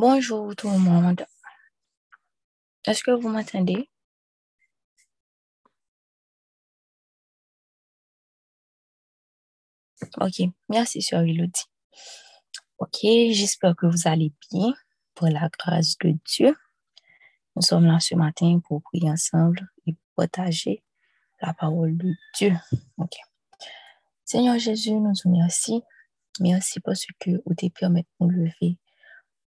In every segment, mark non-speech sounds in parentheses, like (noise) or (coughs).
Bonjour tout le monde. Est-ce que vous m'entendez? Ok, merci sur Elodie. Ok, j'espère que vous allez bien pour la grâce de Dieu. Nous sommes là ce matin pour prier ensemble et partager la parole de Dieu. Ok. Seigneur Jésus, nous te remercions. Merci parce que vous te permettez de nous lever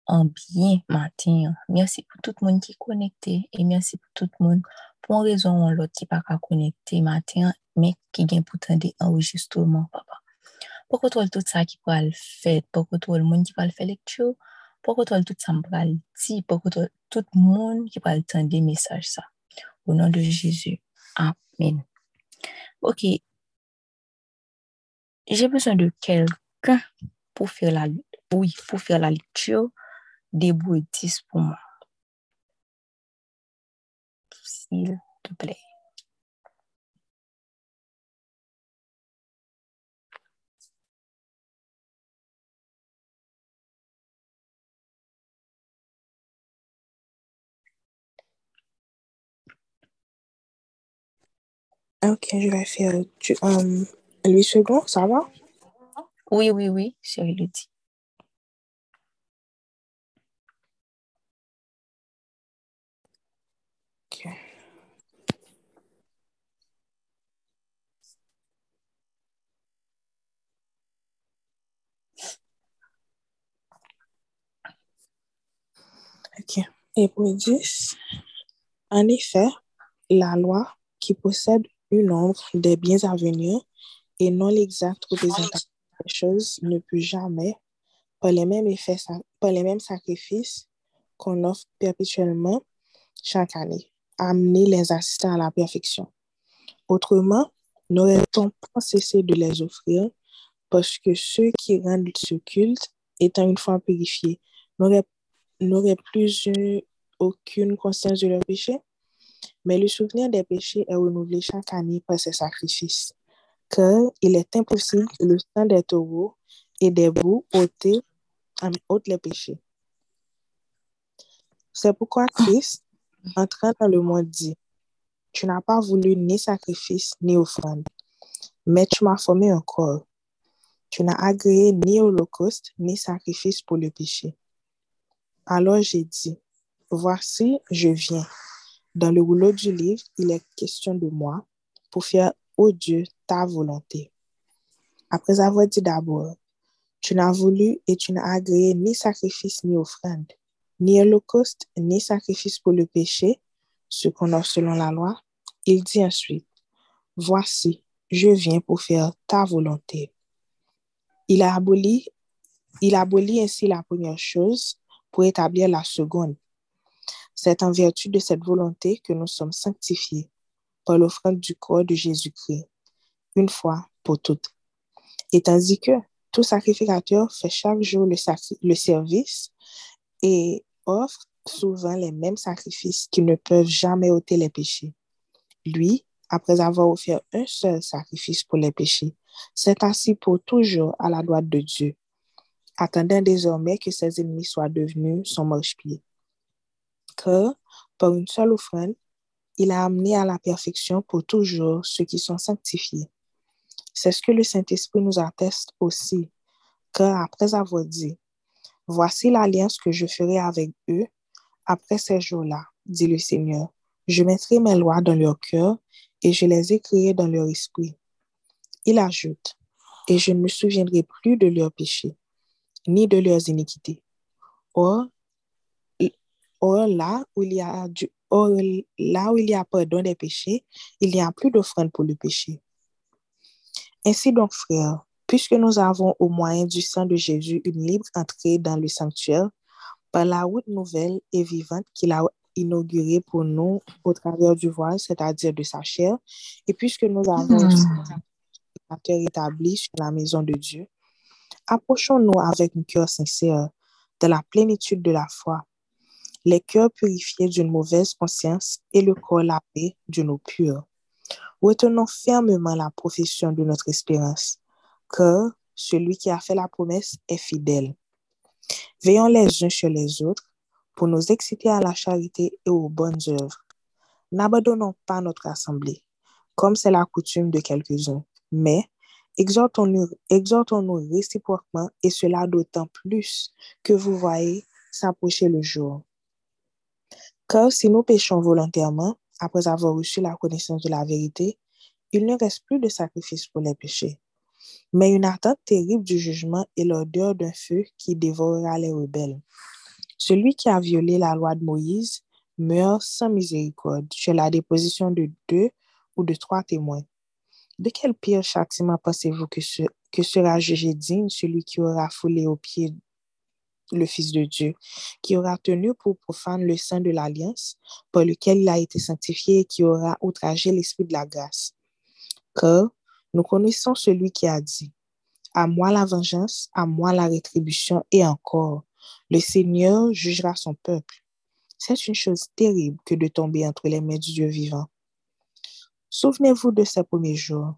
en bien matin. Merci pour tout le monde qui est connecté et merci pour tout le monde pour une raison ou l'autre qui n'est pas connecté matin, mais qui vient pourtant des enregistrements, papa. Pourquoi toi tout ça qui peut le faire, pourquoi toi le monde qui peut le faire lecture, pourquoi toi tout ça me le dire, pourquoi toi tout qui peut entendre des messages ça? Au nom de Jésus. Amen. Ok. J'ai besoin de quelqu'un pour faire la, oui, pour faire la lecture bouddhistes pour moi. S'il te plaît. Ok, je vais faire tu, um, Louis II, ça va? Oui, oui, oui, c'est Elodie. Et 10, en effet, la loi qui possède une ombre des biens à venir et non l'exacte représentation des choses ne peut jamais, par les mêmes effets, par les mêmes sacrifices qu'on offre perpétuellement chaque année, amener les assistants à la perfection. Autrement, n'aurait-on pas cessé de les offrir parce que ceux qui rendent ce culte, étant une fois purifiés, n'auraient plus eu aucune conscience de leur péché? Mais le souvenir des péchés est renouvelé chaque année par ces sacrifices, car il est impossible que le sang des taureaux et des boucs ôte, ôte les péchés. C'est pourquoi Christ, entrant dans le monde, dit, Tu n'as pas voulu ni sacrifice ni offrande, mais tu m'as formé un corps. Tu n'as agréé ni holocauste ni sacrifice pour le péché. Alors j'ai dit, Voici, je viens. Dans le rouleau du livre, il est question de moi pour faire, ô Dieu, ta volonté. Après avoir dit d'abord, tu n'as voulu et tu n'as agréé ni sacrifice ni offrande, ni holocauste, ni sacrifice pour le péché, ce qu'on a selon la loi, il dit ensuite, voici, je viens pour faire ta volonté. Il a aboli, il abolit ainsi la première chose pour établir la seconde. C'est en vertu de cette volonté que nous sommes sanctifiés par l'offrande du corps de Jésus-Christ, une fois pour toutes. Et tandis que tout sacrificateur fait chaque jour le, le service et offre souvent les mêmes sacrifices qui ne peuvent jamais ôter les péchés. Lui, après avoir offert un seul sacrifice pour les péchés, s'est assis pour toujours à la droite de Dieu, attendant désormais que ses ennemis soient devenus son marchepied. Car, par une seule offrande, il a amené à la perfection pour toujours ceux qui sont sanctifiés. C'est ce que le Saint-Esprit nous atteste aussi, car après avoir dit, Voici l'alliance que je ferai avec eux après ces jours-là, dit le Seigneur. Je mettrai mes lois dans leur cœur et je les écrirai dans leur esprit. Il ajoute, et je ne me souviendrai plus de leurs péchés, ni de leurs iniquités. Or, or, là, où il y a du, or, là où il y a pardon des péchés, il n'y a plus d'offrande pour le péché. Ainsi donc, frères, puisque nous avons au moyen du sang de Jésus une libre entrée dans le sanctuaire, par la route nouvelle et vivante qu'il a inaugurée pour nous au travers du voile, c'est-à-dire de sa chair, et puisque nous avons un sanctuaire établi sur la maison de Dieu, approchons-nous avec un cœur sincère de la plénitude de la foi, les cœurs purifiés d'une mauvaise conscience et le corps lavé d'une eau pure. Retenons fermement la profession de notre espérance, car celui qui a fait la promesse est fidèle. Veillons les uns sur les autres pour nous exciter à la charité et aux bonnes œuvres. N'abandonnons pas notre assemblée, comme c'est la coutume de quelques-uns, mais exhortons-nous exhortons réciproquement et cela d'autant plus que vous voyez s'approcher le jour. Car si nous péchons volontairement, après avoir reçu la connaissance de la vérité, il ne reste plus de sacrifice pour les péchés, mais une attente terrible du jugement et l'odeur d'un feu qui dévorera les rebelles. Celui qui a violé la loi de Moïse meurt sans miséricorde chez la déposition de deux ou de trois témoins. De quel pire châtiment pensez-vous que, sera jugé digne celui qui aura foulé aux pieds le Fils de Dieu, qui aura tenu pour profane le sein de l'alliance par lequel il a été sanctifié et qui aura outragé l'Esprit de la grâce? Car nous connaissons celui qui a dit, à moi la vengeance, à moi la rétribution, et encore, le Seigneur jugera son peuple. C'est une chose terrible que de tomber entre les mains du Dieu vivant. Souvenez-vous de ces premiers jours,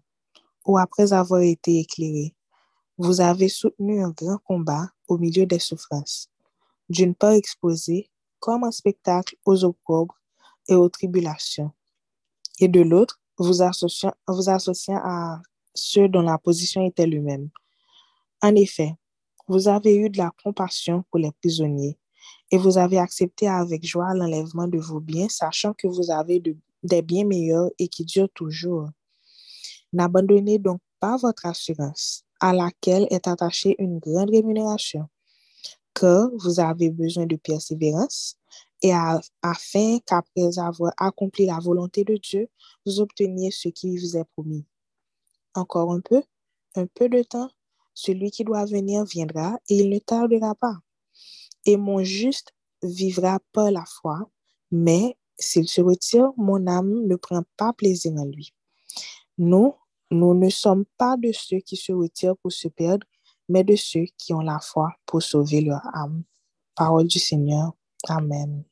où après avoir été éclairé, vous avez soutenu un grand combat au milieu des souffrances, d'une part exposé comme un spectacle aux opprobres et aux tribulations, et de l'autre, vous associant, vous associant à ceux dont la position était le même. En effet, vous avez eu de la compassion pour les prisonniers et vous avez accepté avec joie l'enlèvement de vos biens, sachant que vous avez des biens meilleurs et qui durent toujours. N'abandonnez donc pas votre assurance, à laquelle est attachée une grande rémunération, car vous avez besoin de persévérance et afin qu'après avoir accompli la volonté de Dieu, vous obteniez ce qui vous est promis. Encore un peu, un peu de temps, celui qui doit venir viendra et il ne tardera pas. Et mon juste vivra par la foi, mais s'il se retire, mon âme ne prend pas plaisir en lui. Nous, nous ne sommes pas de ceux qui se retirent pour se perdre, mais de ceux qui ont la foi pour sauver leur âme. Parole du Seigneur. Amen.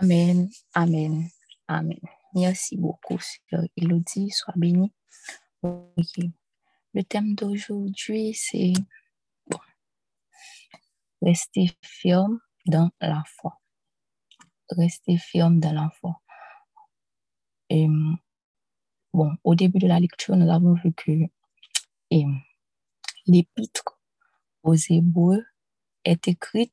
Amen, amen, amen. Merci beaucoup, Sœur Elodie. Sois bénie. Le thème d'aujourd'hui, c'est rester ferme dans la foi. Rester ferme dans la foi. Et, bon, au début de la lecture, nous avons vu que l'épître aux Hébreux est écrite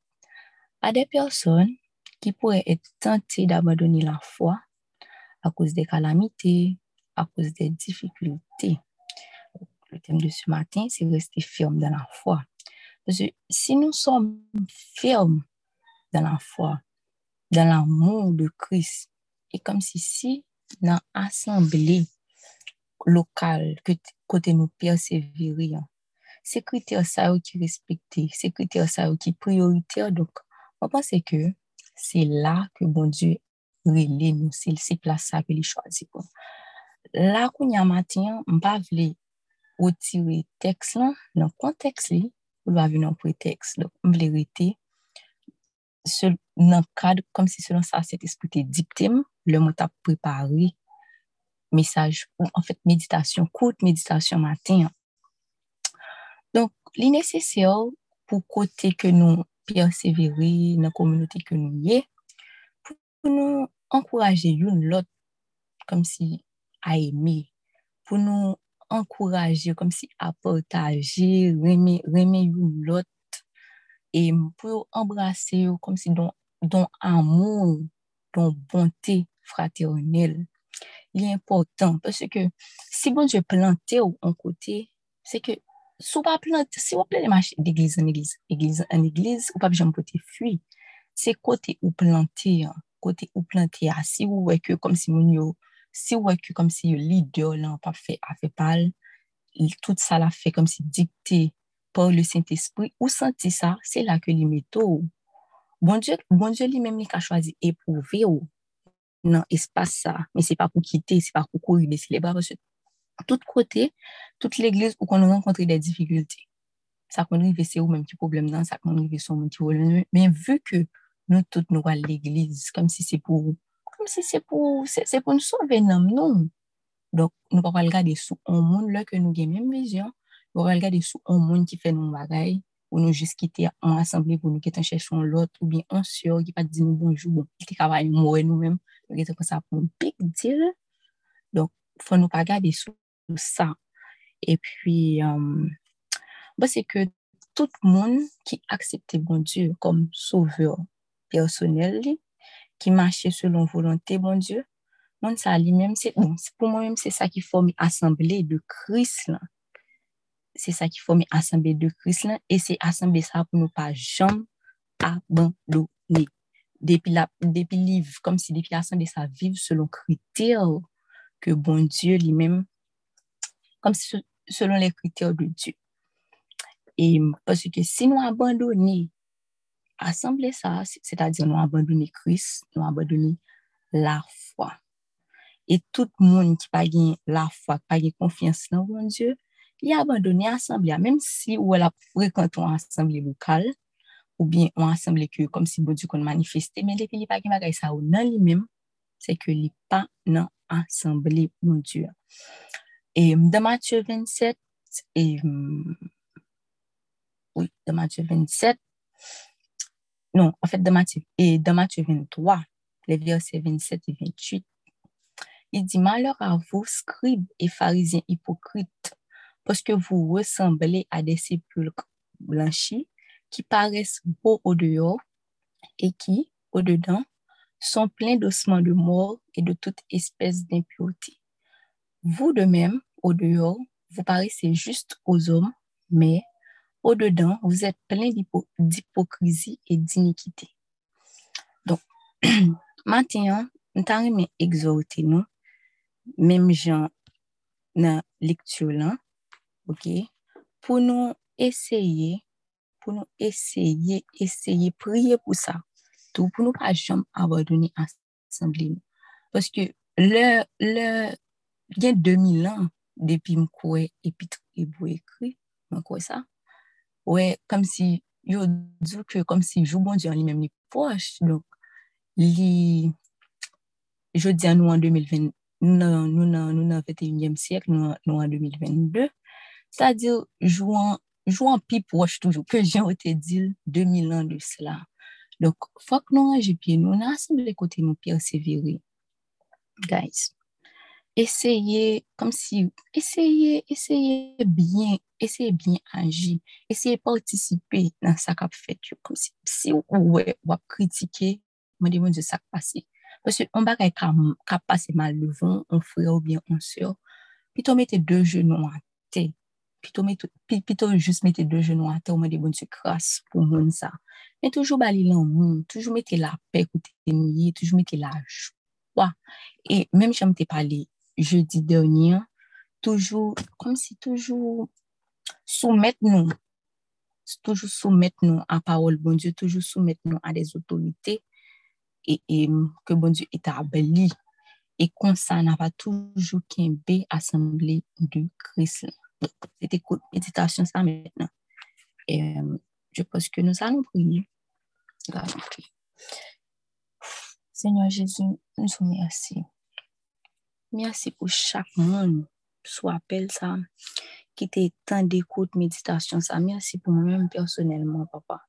à des personnes qui pourraient être tentées d'abandonner la foi à cause des calamités, à cause des difficultés. Le thème de ce matin, c'est rester ferme dans la foi. Si nous sommes fermes dans la foi, dans l'amour de Christ, et comme si si dans l'assemblée locale, que côté nous persévérions, c'est critères ça qui respecté, c'est critères ça qui prioritaire. Donc, on pense que c'est là que bon Dieu relève nous, c'est place ça que il choisit pour. Là, qu'on y a matin, on va retirer texte là, dans le contexte là, on va venir un prétexte. Donc, on le cadre, comme si selon esprit était dicté, le mot a préparé message, en fait, méditation, courte méditation matin. Donc, li nécessaire pour côté que nous persévérer dans la communauté que nous y pour nous encourager une l'autre comme si à aimer, pour nous encourager comme si à partager, remer, remer l'autre et pour embrasser comme si dans, dans amour, dans bonté fraternelle. Il est important parce que si bon Dieu planté en côté, c'est que si vous planter, si vous planter d'église en église, église en église, ou pas besoin de fuir. C'est côté où planter, hein. côté où planter, ah, si vous voyez que comme si mon si vous voyez que comme si le leader là pas fait a fait parler, tout ça l'a fait comme si dicté par le Saint-Esprit, ou senti ça, c'est là que les métaux. Bon Dieu, bon Dieu lui-même il a choisi éprouver non espace ça, mais c'est pas pour quitter, c'est pas pour courir les bras parce que tout côté, toute l'église où on rencontre des difficultés. Ça qu'on arrive, c'est ou même qui problème dans, ça qu'on arrive, c'est même qui problème. Mais vu que nous tous nous à l'église, comme si c'est pour, comme si c'est pour, c'est pour nous sauver, non? Donc, nous ne pas regarder sous un monde là que nous avons même vision, nous regarder sous un monde qui fait nos bagailles, ou nou jist kite an asemble pou nou ketan chèchon lot, ou bien an syor ki pat di nou bonjou, bon, ki te kavay mouè nou mèm, nou ketan kon sa pou nou big deal. Donk, fò nou pa gade sou sa. E pwi, ba se ke tout moun ki aksepte bon Diyo kom souveur personel li, ki mache selon volante bon Diyo, moun sa li mèm, bon, pou moun mèm se sa ki fòm asemble de la. Se sa ki fòm asemble de kris la, e se asemble sa pou nou pa jom abandoni. Depi liv, kom si depi asemble sa viv selon kriter ke bon mèm, kom si selon le kriter de Diyo. E pwese ke si nou abandoni asemble sa, se ta di nou abandoni kris, nou abandoni la fwa. Et tout moun ki pa gen la fwa, pa gen konfians nan bon Diyo, li abandoni asemble ya, menm si ou la frekantou asemble lokal, ou bien ou asemble ke kom si bon Diyo kon manifeste, men depi li pa gen bagay sa ou nan li menm, se ke li pa nan asemble bon Diyo. Et de Matthieu 27, et oui, de Matthieu 27, non, en fait de Matthieu, et Matthieu 23, les versets 27 et 28, il dit, malheur à vous, scribes et pharisiens hypocrites, parce que vous ressemblez à des sépulcres blanchis qui paraissent beaux au dehors et qui, au dedans, sont pleins d'ossements de mort et de toute espèce d'impureté. Vous de même, au dehors, vous paraissez juste aux hommes, mais au dedans, vous êtes plein d'hypocrisie et d'iniquité. Donc, (clears throat) maintenant, nous t'arrêtons exhorter nous, même gens dans lecture là, ok, pou nou eseye, pou nou eseye, eseye, priye pou sa, tou pou nou pa jom abadouni asemble nou. Paske le, le, gen 2000 an, depi mkwe epitre ebou ekri, mkwe sa, wè, kom si, yo djou ke kom si jou bon diyan li mèm li poch, donk, li, jo diyan nou an 2020, nou nan, nou nan, nou nan 21e siyek, nou, nou an 2022, c'est-à-dire jouant jouant pi proche toujours que j'ai été dit 2000 ans de cela. Donc, faut que nous rangions pied, nous, assemblés côté nous persévérer. Guys, essayez comme si, essayez, essayez bien, essayez bien agir, essayez participer dans ça qu'a fait, comme si, si ou critiquer, me demande de ça passé. Parce qu'on va qu'à passer mal devant, un frère ou bien un soeur, plutôt mettez deux genoux à terre, plutôt, mettez, plutôt juste mettez deux genoux à terre, on me dit bon Dieu grâce pour moun ça. Mais toujours bali l'amour, toujours mettez la paix côté nous, toujours mettez la joie. Et même j'aime te jeudi dernier, toujours, comme si toujours soumettre nous, toujours soumettre nous à parole bon Dieu, toujours soumettre nous à des autorités et, et que bon ça, n'a qu'un B assemblée du Christ. C'était cool. Méditation, ça maintenant. Et euh, je pense que nous allons prier. Seigneur Jésus, nous vous remercions. Merci pour chaque monde, soit appel ça, qui était tant d'écoute, méditation ça. Merci pour moi-même personnellement, papa.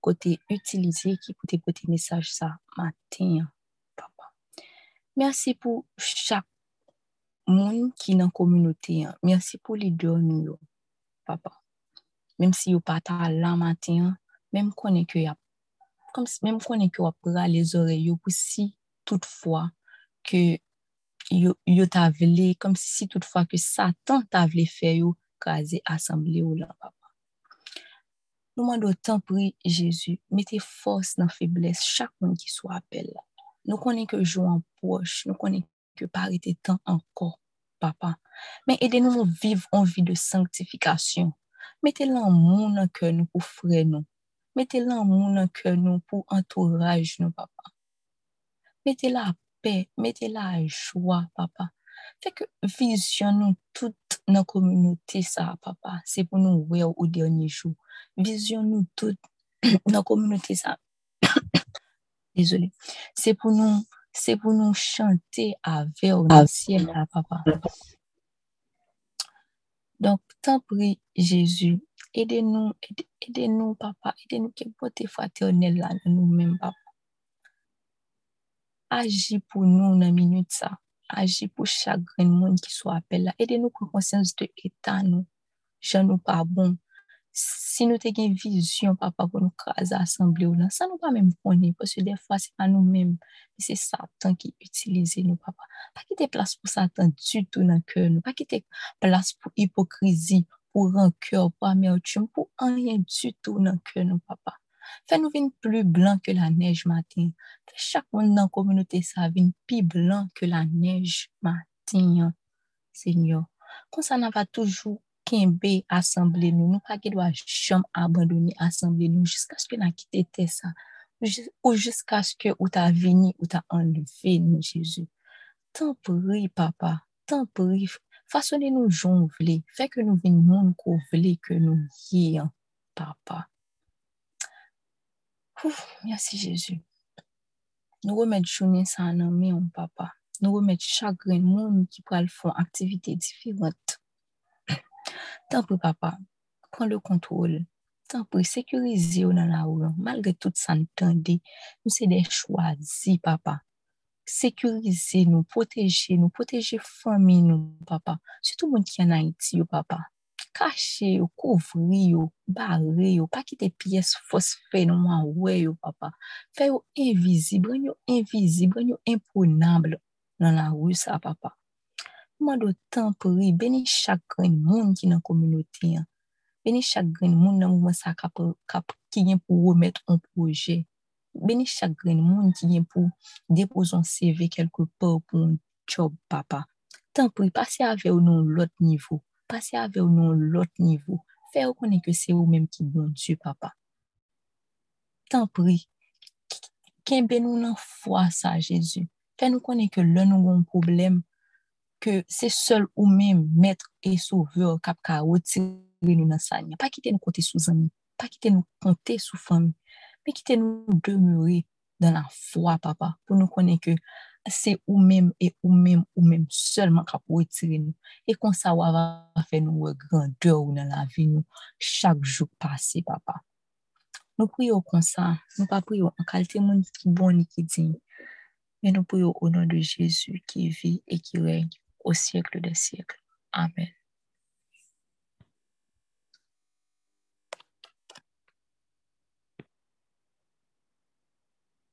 Côté utilisé, qui peut écouter message ça matin, papa. Merci pour chaque moun ki nan kominote an, mersi pou li diyon yo, papa. Mem si yo pata la maten, mem konen ki yo ap, mem konen ki yo ap ra les ore yo pou si toutfwa ke yo, yo ta vle, kom si toutfwa ke satan ta vle fe yo kaze asemble yo la, papa. Nou mando tan pri, Jezu, mette fos nan febles chak moun ki sou apel la. Nou konen ke jou an poch, nou konen ke parite tan ankor papa. Men ede nou nou viv an vi de sanktifikasyon. Mette lan moun nan ke nou pou fre nou. Mette lan moun nan ke nou pou entourage nou, papa. Mette la paix, mettez la joie, papa. Fait que vision nous toute nos communauté ça, papa. C'est pour nous voir au dernier jour. Vision nous toute nos communauté ça. (coughs) Désolé. C'est pour nous, c'est pour nous chanter avec le ciel, là, papa. Donc, tant prie Jésus, Aidez-nous, aidez-nous, papa. Aidez-nous que beauté fraternelle là, nous-mêmes, papa. Agis pour nous dans la minute ça. Agis pour chaque monde qui soit appelé là. Aidez-nous pour conscience de l'état, nous. Je nous pas bon. Si nous avons une vision, papa, pour nous craser assemblée ou là, ça nous pas même connaître, parce que des fois, c'est pas nous-mêmes, mais c'est Satan qui utilise nous, papa. Pas quitter place pour Satan du tout dans le cœur, nous. Pas quitter place pour hypocrisie, pour rancœur, pour amertume, pour rien du tout le cœur, nous, papa. Fais-nous venir plus blanc que la neige matin. Chaque monde dans la communauté ça venir plus blanc que la neige matin, Seigneur. Comme ça, on va toujours kembe assemblée nous, nous pas qui doit jamais abandonner assemblée nous jusqu'à ce que nous quitté ça ou jusqu'à ce que ou t'a venu ou t'a enlevé nous Jésus. Tant prie papa, tant prie, façonnez-nous j'en voulez, fait que nous venions monde qu'on voulait que nous yions papa. Ouf, merci Jésus. Nous remettons journée ça en main, papa. Nous remettons chaque monde qui peut faire activité différente Tant pis, papa, prends le contrôle. Tant pis, sécurisez dans la rue. Malgré tout ça, nous nous c'est des choisis, papa. Sécurisez-nous, protégez-nous, protégez famille nous, papa. Surtout monde qui est en Haïti, papa. Cachez, couvrez, barrez, pas quitter pièces phosphées non ouais, papa. Faites invisible, invisible, imprenable dans la rue, ça, papa. Mwen do tan pri, beni chak gren moun ki nan komunote. Beni chak gren moun nan mwen sa kap ki gen pou remet an proje. Beni chak gren moun ki gen pou depozon CV kelke pa pou an job papa. Tan pri, pase ave ou nan lot nivou. Pase ave ou nan lot nivou. Fè ou konen ke se ou menm ki bon papa. Tan pri, ken ben nou nan fwa sa Jezu. Fè nou konen ke lè nou goun probleme. Que c'est seul ou même maître et sauveur qui a retiré nous dans ça. Pas quitter nous compter sous amis, pas quitter nous compter sous famille, mais quitter nous demeurer dans la foi, papa, pour nous connaître que c'est ou même et ou même ou même seulement qui a retirer nous. Et qu'on ça va faire nous grandeur dans la vie nous chaque jour passé, papa. Nous prions comme ça, nous pas prions en qualité de qui bon et qui digne, mais nous prions au nom de Jésus qui vit et qui règne au siècle des siècles. Amen.